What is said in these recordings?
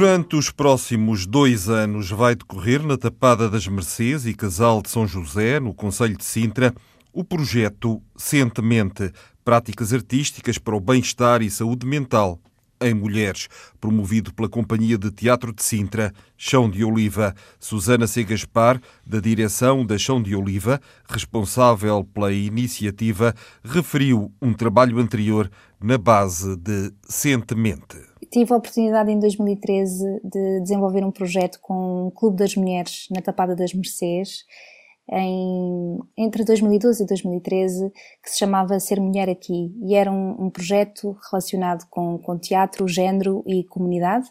Durante os próximos dois anos vai decorrer na Tapada das Mercês e Casal de São José, no Conselho de Sintra, o projeto Sentemente, práticas artísticas para o bem-estar e saúde mental em mulheres, promovido pela Companhia de Teatro de Sintra, Chão de Oliva. Susana C. Gaspar, da direção da Chão de Oliva, responsável pela iniciativa, referiu um trabalho anterior na base de Sentemente tive a oportunidade em 2013 de desenvolver um projeto com o Clube das Mulheres na Tapada das Mercês, em, entre 2012 e 2013, que se chamava Ser Mulher Aqui, e era um, um projeto relacionado com, com teatro, género e comunidade.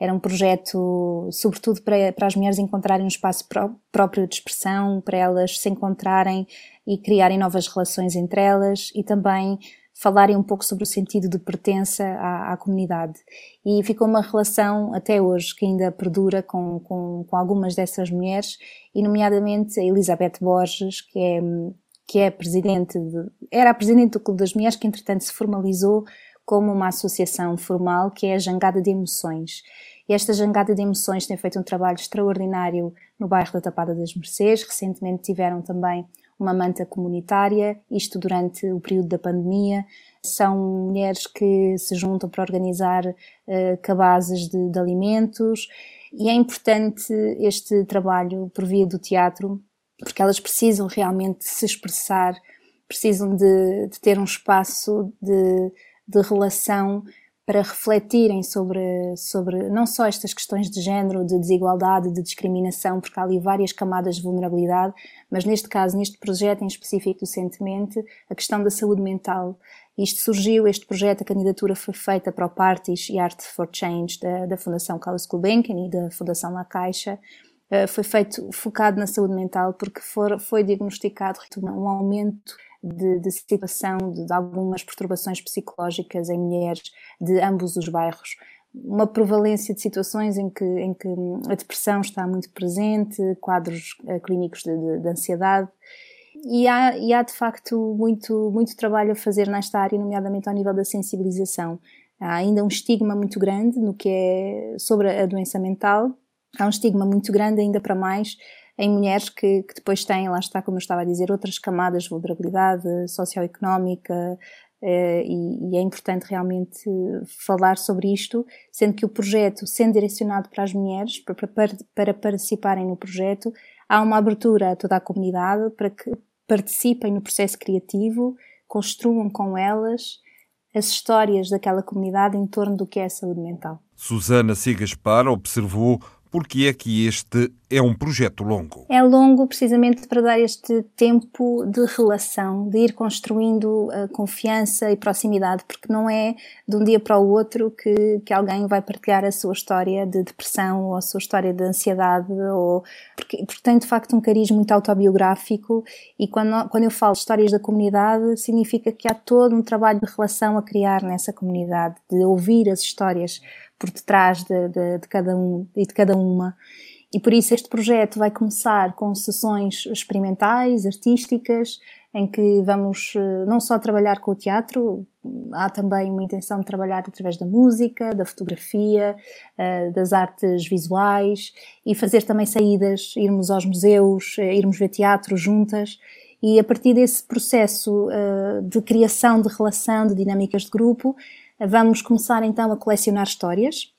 Era um projeto, sobretudo, para, para as mulheres encontrarem um espaço pró próprio de expressão, para elas se encontrarem e criarem novas relações entre elas e também falarem um pouco sobre o sentido de pertença à, à, comunidade. E ficou uma relação até hoje que ainda perdura com, com, com, algumas dessas mulheres, e nomeadamente a Elizabeth Borges, que é, que é presidente de, era a presidente do Clube das Mulheres, que entretanto se formalizou como uma associação formal, que é a Jangada de Emoções. E esta Jangada de Emoções tem feito um trabalho extraordinário no bairro da Tapada das Mercês. Recentemente tiveram também uma manta comunitária, isto durante o período da pandemia. São mulheres que se juntam para organizar uh, cabazes de, de alimentos e é importante este trabalho por via do teatro, porque elas precisam realmente se expressar, precisam de, de ter um espaço de, de relação para refletirem sobre, sobre não só estas questões de género, de desigualdade, de discriminação, porque há ali várias camadas de vulnerabilidade, mas neste caso, neste projeto em específico docentemente, a questão da saúde mental. Isto surgiu, este projeto, a candidatura foi feita para o Parties e Art for Change da, da Fundação Carlos Gulbenkian e da Fundação La Caixa, uh, foi feito focado na saúde mental porque for, foi diagnosticado um aumento de, de situação de, de, algumas perturbações psicológicas em mulheres de ambos os bairros. Uma prevalência de situações em que, em que a depressão está muito presente, quadros uh, clínicos de, de, ansiedade. E há, e há, de facto, muito, muito trabalho a fazer nesta área, nomeadamente ao nível da sensibilização. Há ainda um estigma muito grande no que é sobre a doença mental. Há um estigma muito grande, ainda para mais, em mulheres que, que, depois têm, lá está, como eu estava a dizer, outras camadas de vulnerabilidade socioeconómica, eh, e, e, é importante realmente falar sobre isto, sendo que o projeto, sendo direcionado para as mulheres, para, para, para participarem no projeto, há uma abertura a toda a comunidade para que participem no processo criativo, construam com elas as histórias daquela comunidade em torno do que é a saúde mental. Susana Sigaspar observou porque é que este é um projeto longo? É longo precisamente para dar este tempo de relação, de ir construindo a confiança e proximidade, porque não é de um dia para o outro que, que alguém vai partilhar a sua história de depressão ou a sua história de ansiedade, ou, porque, porque tem de facto um cariz muito autobiográfico e quando, quando eu falo histórias da comunidade, significa que há todo um trabalho de relação a criar nessa comunidade, de ouvir as histórias por detrás de, de, de, cada um e de cada uma. E por isso este projeto vai começar com sessões experimentais, artísticas, em que vamos eh, não só trabalhar com o teatro, há também uma intenção de trabalhar através da música, da fotografia, eh, das artes visuais e fazer também saídas, irmos aos museus, eh, irmos ver teatro juntas. E a partir desse processo de criação de relação, de dinâmicas de grupo, Vamos começar então a colecionar histórias.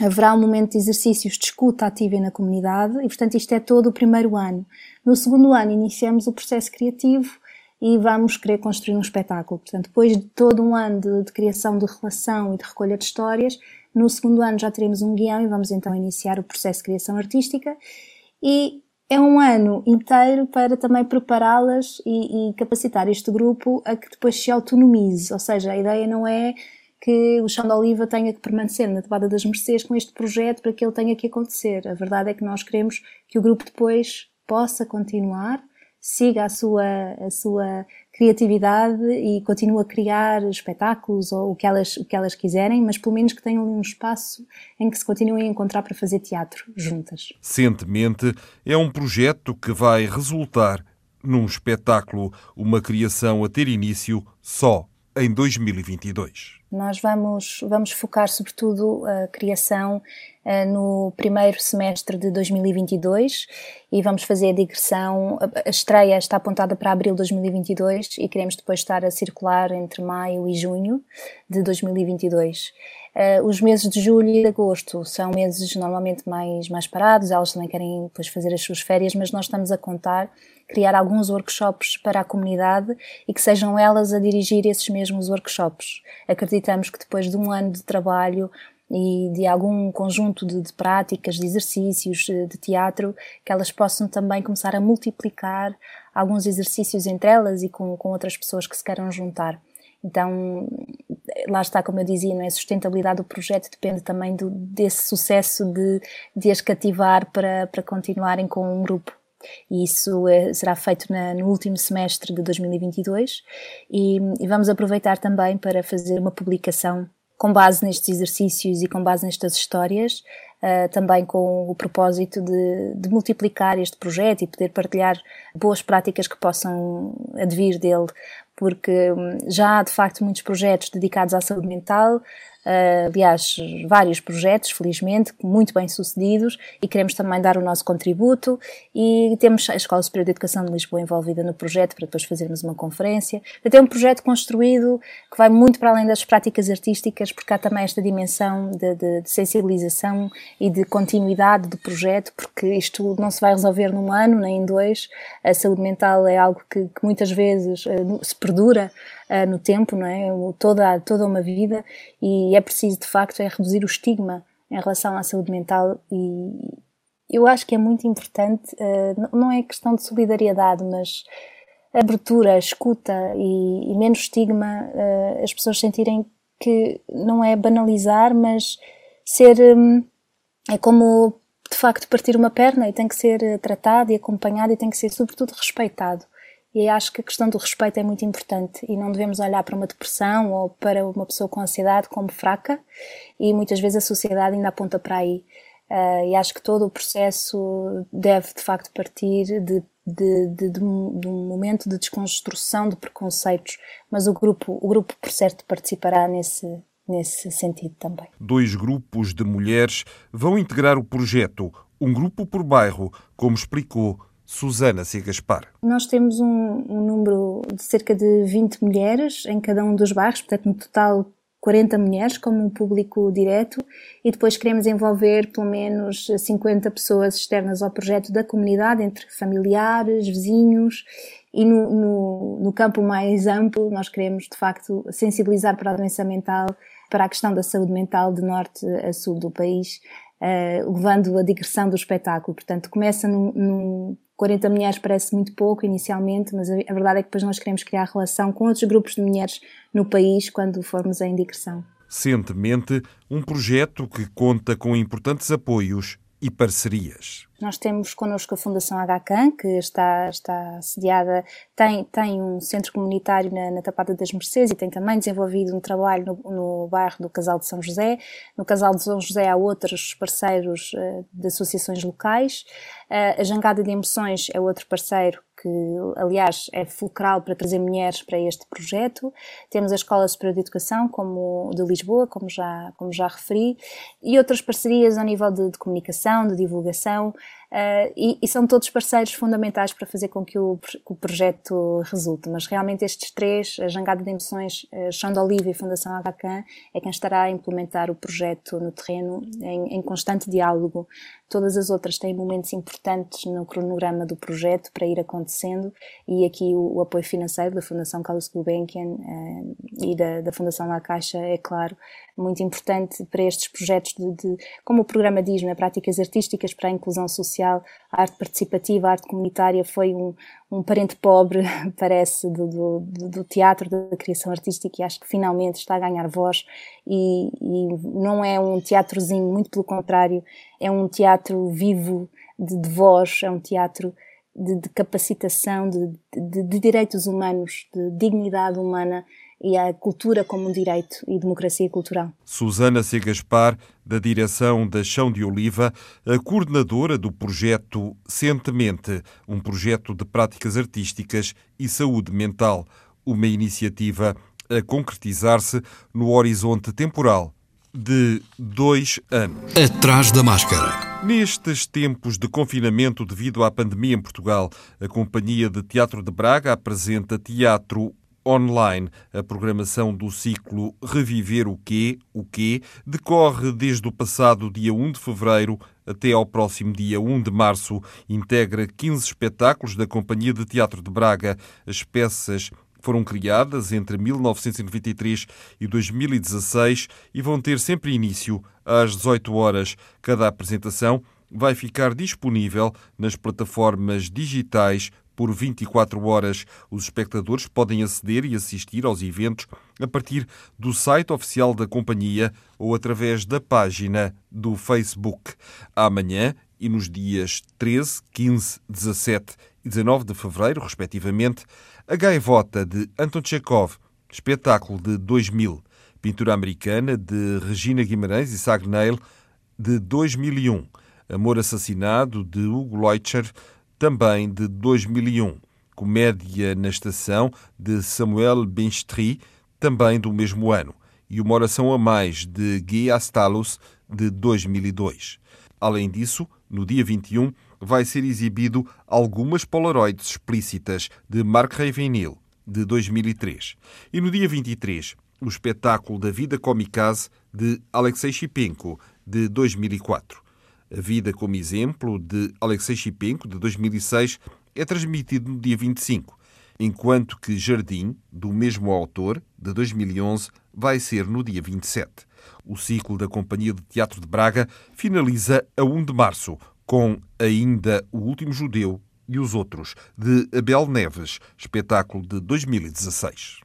Haverá um momento de exercícios de escuta ativa na comunidade e, portanto, isto é todo o primeiro ano. No segundo ano, iniciamos o processo criativo e vamos querer construir um espetáculo. Portanto, depois de todo um ano de, de, criação de relação e de recolha de histórias, no segundo ano já teremos um guião e vamos então iniciar o processo de criação artística. E é um ano inteiro para também prepará-las e, e, capacitar este grupo a que depois se autonomize. Ou seja, a ideia não é que o chão de oliva tenha que permanecer na Tabada das Mercês com este projeto para que ele tenha que acontecer. A verdade é que nós queremos que o grupo depois possa continuar, siga a sua, a sua criatividade e continue a criar espetáculos ou o que, elas, o que elas quiserem, mas pelo menos que tenham um espaço em que se continuem a encontrar para fazer teatro juntas. Sentemente é um projeto que vai resultar num espetáculo, uma criação a ter início só em 2022. Nós vamos, vamos focar sobretudo a criação uh, no primeiro semestre de 2022 e vamos fazer a digressão. A estreia está apontada para abril de 2022 e queremos depois estar a circular entre maio e junho de 2022. Uh, os meses de julho e de agosto são meses normalmente mais, mais parados, elas também querem depois fazer as suas férias, mas nós estamos a contar criar alguns workshops para a comunidade e que sejam elas a dirigir esses mesmos workshops. Acreditamos que depois de um ano de trabalho e de algum conjunto de, de práticas, de exercícios de, de teatro, que elas possam também começar a multiplicar alguns exercícios entre elas e com, com outras pessoas que se queiram juntar. Então, lá está, como eu dizia, não é? a sustentabilidade do projeto depende também do, desse sucesso de, de as cativar para, para continuarem com um grupo. E isso é, será feito na, no último semestre de 2022 e, e vamos aproveitar também para fazer uma publicação com base nestes exercícios e com base nestas histórias, uh, também com o propósito de, de, multiplicar este projeto e poder partilhar boas práticas que possam advir dele, porque hum, já há de facto muitos projetos dedicados à saúde mental, Uh, aliás, vários projetos, felizmente, muito bem sucedidos, e queremos também dar o nosso contributo. E temos a Escola Superior de Educação de Lisboa envolvida no projeto para depois fazermos uma conferência. Até um projeto construído que vai muito para além das práticas artísticas, porque há também esta dimensão de, de, de sensibilização e de continuidade do projeto, porque isto não se vai resolver num ano nem em dois. A saúde mental é algo que, que muitas vezes uh, se perdura uh, no tempo, não é? Toda, toda uma vida e é preciso, de facto, é reduzir o estigma em relação à saúde mental e eu acho que é muito importante, uh, não é questão de solidariedade, mas abertura, escuta e, e menos estigma, uh, as pessoas sentirem que não é banalizar, mas ser, um, é como de facto partir uma perna e tem que ser tratado e acompanhado e tem que ser sobretudo respeitado. E acho que a questão do respeito é muito importante e não devemos olhar para uma depressão ou para uma pessoa com ansiedade como fraca e muitas vezes a sociedade ainda aponta para aí. Uh, e acho que todo o processo deve de facto partir de, de, de, de, um, momento de desconstrução de preconceitos, mas o grupo, o grupo por certo participará nesse, nesse sentido também. Dois grupos de mulheres vão integrar o projeto, um grupo por bairro, como explicou Susana C. Gaspar. Nós temos um, um, número de cerca de 20 mulheres em cada um dos bairros, portanto, no total 40 mulheres como um público direto e depois queremos envolver pelo menos 50 pessoas externas ao projeto da comunidade, entre familiares, vizinhos e no, no, no campo mais amplo nós queremos de facto sensibilizar para a doença mental, para a questão da saúde mental de norte a sul do país, uh, levando a digressão do espetáculo. Portanto, começa num, num 40 mulheres parece muito pouco inicialmente, mas a verdade é que depois nós queremos criar relação com outros grupos de mulheres no país quando formos em digressão. Recentemente, um projeto que conta com importantes apoios e parcerias. Nós temos connosco a Fundação HCAN, que está, está sediada, tem, tem um centro comunitário na, na Tapada das Mercês e tem também desenvolvido um trabalho no, no bairro do Casal de São José. No Casal de São José há outros parceiros uh, de associações locais. Uh, a Jangada de Emoções é outro parceiro que, aliás, é fulcral para trazer mulheres para este projeto. Temos a Escola Superior de Educação, como de Lisboa, como já, como já referi, e outras parcerias ao nível de, de comunicação, de divulgação, Uh, e, e, são todos parceiros fundamentais para fazer com que o, que o, projeto resulte. Mas realmente estes três, a Jangada de Emoções, a Chão de Oliva e Fundação Agacan, é quem estará a implementar o projeto no terreno em, em, constante diálogo. Todas as outras têm momentos importantes no cronograma do projeto para ir acontecendo e aqui o, o apoio financeiro da Fundação Carlos Gulbenkian uh, e da, da Fundação La Caixa é claro muito importante para estes projetos de, de como o programa diz, né, práticas artísticas para a inclusão social social, a arte participativa, a arte comunitária foi um, um parente pobre, parece, do, do, do, teatro, da criação artística, e acho que finalmente está a ganhar voz. E, e não é um teatrozinho, muito pelo contrário, é um teatro vivo de, de voz, é um teatro de, de capacitação, de, de, de direitos humanos, de dignidade humana e a cultura como um direito e democracia cultural. Susana C. Gaspar, da direção da Chão de Oliva, a coordenadora do projeto Sentemente, um projeto de práticas artísticas e saúde mental, uma iniciativa a concretizar-se no horizonte temporal de dois anos. Atrás da máscara. Nestes tempos de confinamento devido à pandemia em Portugal, a Companhia de Teatro de Braga apresenta teatro online. A programação do ciclo Reviver o Quê? O Quê? decorre desde o passado dia 1 de fevereiro até ao próximo dia 1 de março. Integra 15 espetáculos da Companhia de Teatro de Braga. As peças foram criadas entre 1993 e 2016 e vão ter sempre início às 18 horas. Cada apresentação vai ficar disponível nas plataformas digitais por 24 horas. Os espectadores podem aceder e assistir aos eventos a partir do site oficial da companhia ou através da página do Facebook. Amanhã e nos dias 13, 15, 17 e 19 de fevereiro, respectivamente, A Gaivota de Anton Chekhov, espetáculo de 2000, Pintura Americana de Regina Guimarães e Sagnel de 2001, Amor Assassinado de Hugo Leutcher também de 2001. Comédia na Estação, de Samuel Benstri, também do mesmo ano. E Uma Oração a Mais, de Guy Astalos, de 2002. Além disso, no dia 21, vai ser exibido algumas Polaroids explícitas de Mark Ravenhill, de 2003. E no dia 23, o espetáculo da Vida Comicase de Alexei Shipenko, de 2004. A Vida como Exemplo, de Alexei Shipenko, de 2006, é transmitido no dia 25, enquanto que Jardim, do mesmo autor, de 2011, vai ser no dia 27. O ciclo da Companhia de Teatro de Braga finaliza a 1 de março, com ainda O Último Judeu e os Outros, de Abel Neves, espetáculo de 2016.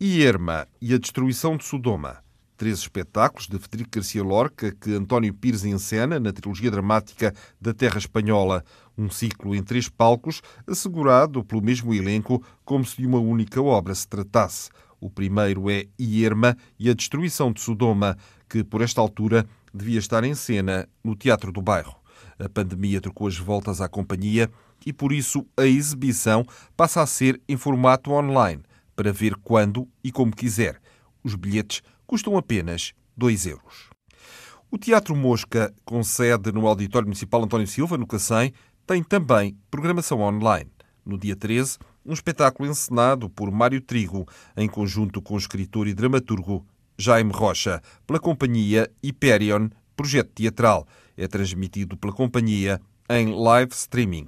Ierma e a Destruição de Sodoma três espetáculos de Federico Garcia Lorca que António Pires encena na trilogia dramática da Terra Espanhola, um ciclo em três palcos, assegurado pelo mesmo elenco como se de uma única obra se tratasse. O primeiro é Ierma e a Destruição de Sodoma, que por esta altura devia estar em cena no Teatro do Bairro. A pandemia trocou as voltas à companhia e por isso a exibição passa a ser em formato online, para ver quando e como quiser. Os bilhetes custam apenas 2 euros. O Teatro Mosca, com sede no Auditório Municipal António Silva, no Cacém, tem também programação online. No dia 13, um espetáculo encenado por Mário Trigo, em conjunto com o escritor e dramaturgo Jaime Rocha, pela companhia Hyperion Projeto Teatral. É transmitido pela companhia em live streaming.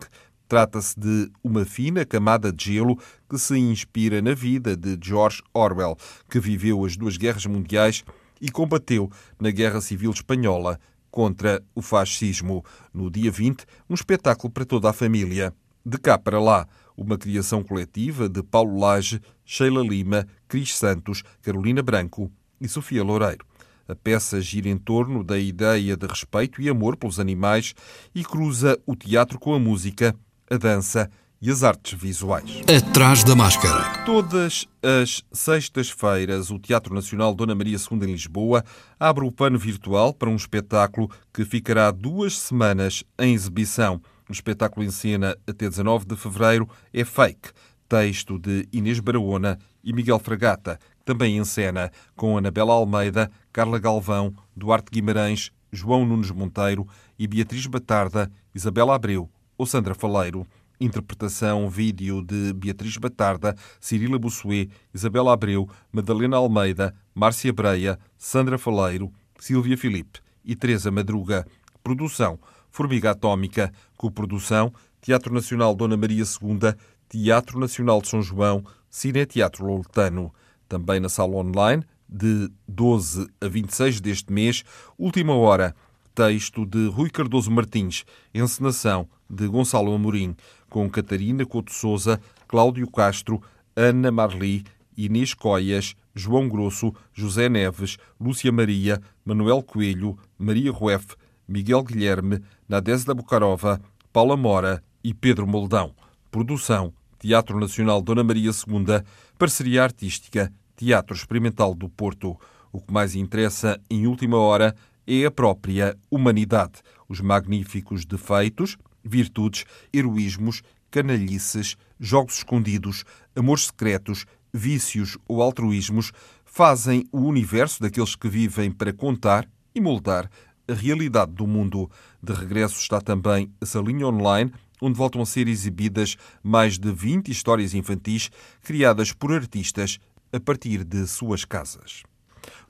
Trata-se de uma fina camada de gelo que se inspira na vida de George Orwell, que viveu as duas guerras mundiais e combateu na Guerra Civil Espanhola contra o fascismo. No dia 20, um espetáculo para toda a família. De cá para lá, uma criação coletiva de Paulo Lage, Sheila Lima, Cris Santos, Carolina Branco e Sofia Loureiro. A peça gira em torno da ideia de respeito e amor pelos animais e cruza o teatro com a música a dança e as artes visuais. Atrás da máscara. Todas as sextas-feiras, o Teatro Nacional Dona Maria II em Lisboa abre o pano virtual para um espetáculo que ficará duas semanas em exibição. O espetáculo em cena até 19 de fevereiro é Fake, texto de Inês Barahona e Miguel Fragata, também em cena com Anabela Almeida, Carla Galvão, Duarte Guimarães, João Nunes Monteiro e Beatriz Batarda, Isabela Abreu ou Sandra Faleiro. Interpretação vídeo de Beatriz Batarda, Cirila Bussuet, Isabela Abreu, Madalena Almeida, Márcia Breia, Sandra Faleiro, Silvia Filipe e Teresa Madruga. Produção Formiga Atómica. Coprodução Teatro Nacional Dona Maria II, Teatro Nacional de São João, Cine Teatro Loletano. Também na sala online, de 12 a 26 deste mês, última hora texto de Rui Cardoso Martins, encenação de Gonçalo Amorim, com Catarina Couto Souza, Cláudio Castro, Ana Marli, Inês Coias, João Grosso, José Neves, Lúcia Maria, Manuel Coelho, Maria Rueff, Miguel Guilherme, Nadezda Bucarova, Paula Mora e Pedro Moldão. Produção Teatro Nacional Dona Maria II, parceria artística Teatro Experimental do Porto. O que mais interessa em última hora é a própria humanidade, os magníficos defeitos, virtudes, heroísmos, canalhices, jogos escondidos, amores secretos, vícios ou altruísmos fazem o universo daqueles que vivem para contar e moldar a realidade do mundo. De regresso está também a salinha online, onde voltam a ser exibidas mais de 20 histórias infantis criadas por artistas a partir de suas casas.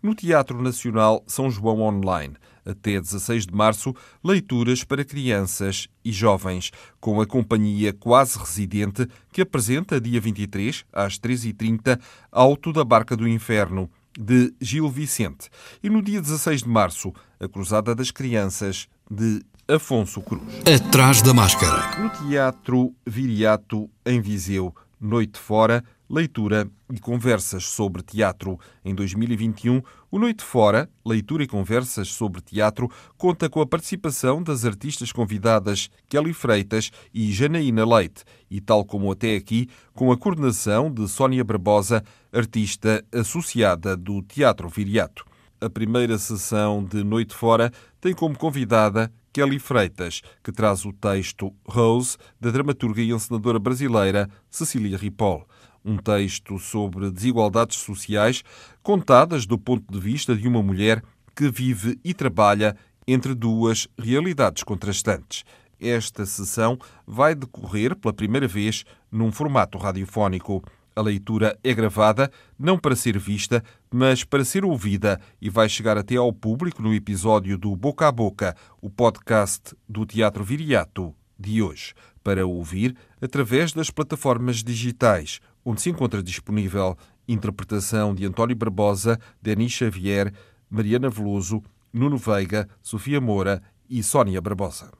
No Teatro Nacional São João Online, até 16 de março, leituras para crianças e jovens, com a companhia Quase Residente, que apresenta, dia 23, às 13h30, Alto da Barca do Inferno, de Gil Vicente. E no dia 16 de março, a Cruzada das Crianças, de Afonso Cruz. Atrás da máscara. No Teatro Viriato, em Viseu, Noite Fora, leitura e conversas sobre teatro. Em 2021, o Noite Fora, leitura e conversas sobre teatro, conta com a participação das artistas convidadas Kelly Freitas e Janaína Leite, e tal como até aqui, com a coordenação de Sónia Barbosa, artista associada do Teatro Viriato. A primeira sessão de Noite Fora tem como convidada Kelly Freitas, que traz o texto Rose, da dramaturga e encenadora brasileira Cecília Ripoll um texto sobre desigualdades sociais contadas do ponto de vista de uma mulher que vive e trabalha entre duas realidades contrastantes. Esta sessão vai decorrer pela primeira vez num formato radiofónico. A leitura é gravada não para ser vista, mas para ser ouvida e vai chegar até ao público no episódio do Boca a Boca, o podcast do Teatro Viriato de hoje, para ouvir através das plataformas digitais onde se encontra disponível interpretação de António Barbosa, Denis Xavier, Mariana Veloso, Nuno Veiga, Sofia Moura e Sónia Barbosa.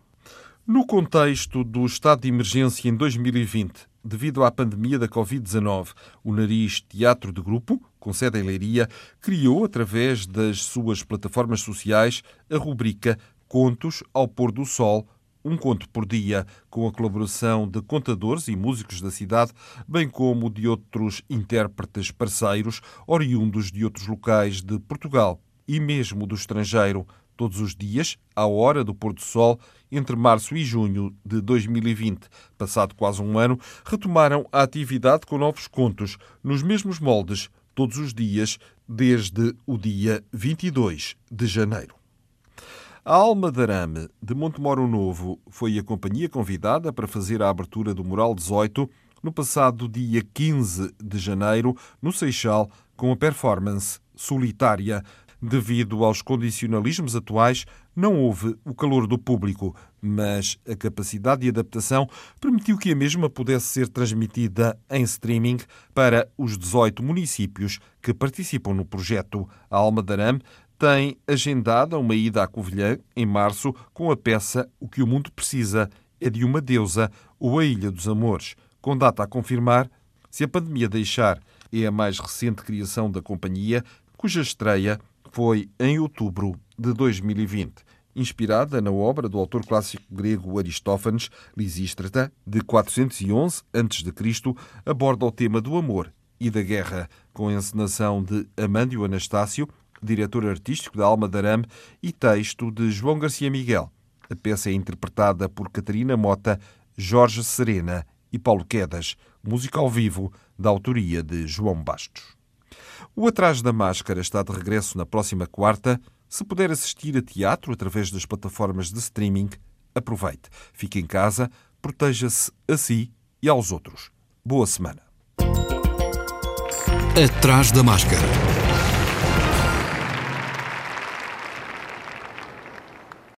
No contexto do estado de emergência em 2020, devido à pandemia da Covid-19, o Nariz Teatro de Grupo, com sede em Leiria, criou, através das suas plataformas sociais, a rubrica Contos ao Pôr do Sol um conto por dia, com a colaboração de contadores e músicos da cidade, bem como de outros intérpretes parceiros, oriundos de outros locais de Portugal e mesmo do estrangeiro, todos os dias, à hora do pôr do sol, entre março e junho de 2020. Passado quase um ano, retomaram a atividade com novos contos, nos mesmos moldes, todos os dias, desde o dia 22 de janeiro. A Alma de Montemoro Novo, foi a companhia convidada para fazer a abertura do Mural 18 no passado dia 15 de janeiro, no Seixal, com a performance solitária. Devido aos condicionalismos atuais, não houve o calor do público, mas a capacidade de adaptação permitiu que a mesma pudesse ser transmitida em streaming para os 18 municípios que participam no projeto. A Alma de Arame tem agendada uma ida à Covilhã em março com a peça O que o mundo precisa é de uma deusa ou a Ilha dos Amores, com data a confirmar se a pandemia deixar. É a mais recente criação da companhia, cuja estreia foi em outubro de 2020. Inspirada na obra do autor clássico grego Aristófanes, Lisístrata, de 411 a.C., aborda o tema do amor e da guerra, com a encenação de Amândio Anastácio, diretor artístico da Alma de Arame, e texto de João Garcia Miguel. A peça é interpretada por Catarina Mota, Jorge Serena e Paulo Quedas, música ao vivo da autoria de João Bastos. O Atrás da Máscara está de regresso na próxima quarta. Se puder assistir a teatro através das plataformas de streaming, aproveite. Fique em casa, proteja-se a si e aos outros. Boa semana. Atrás da Máscara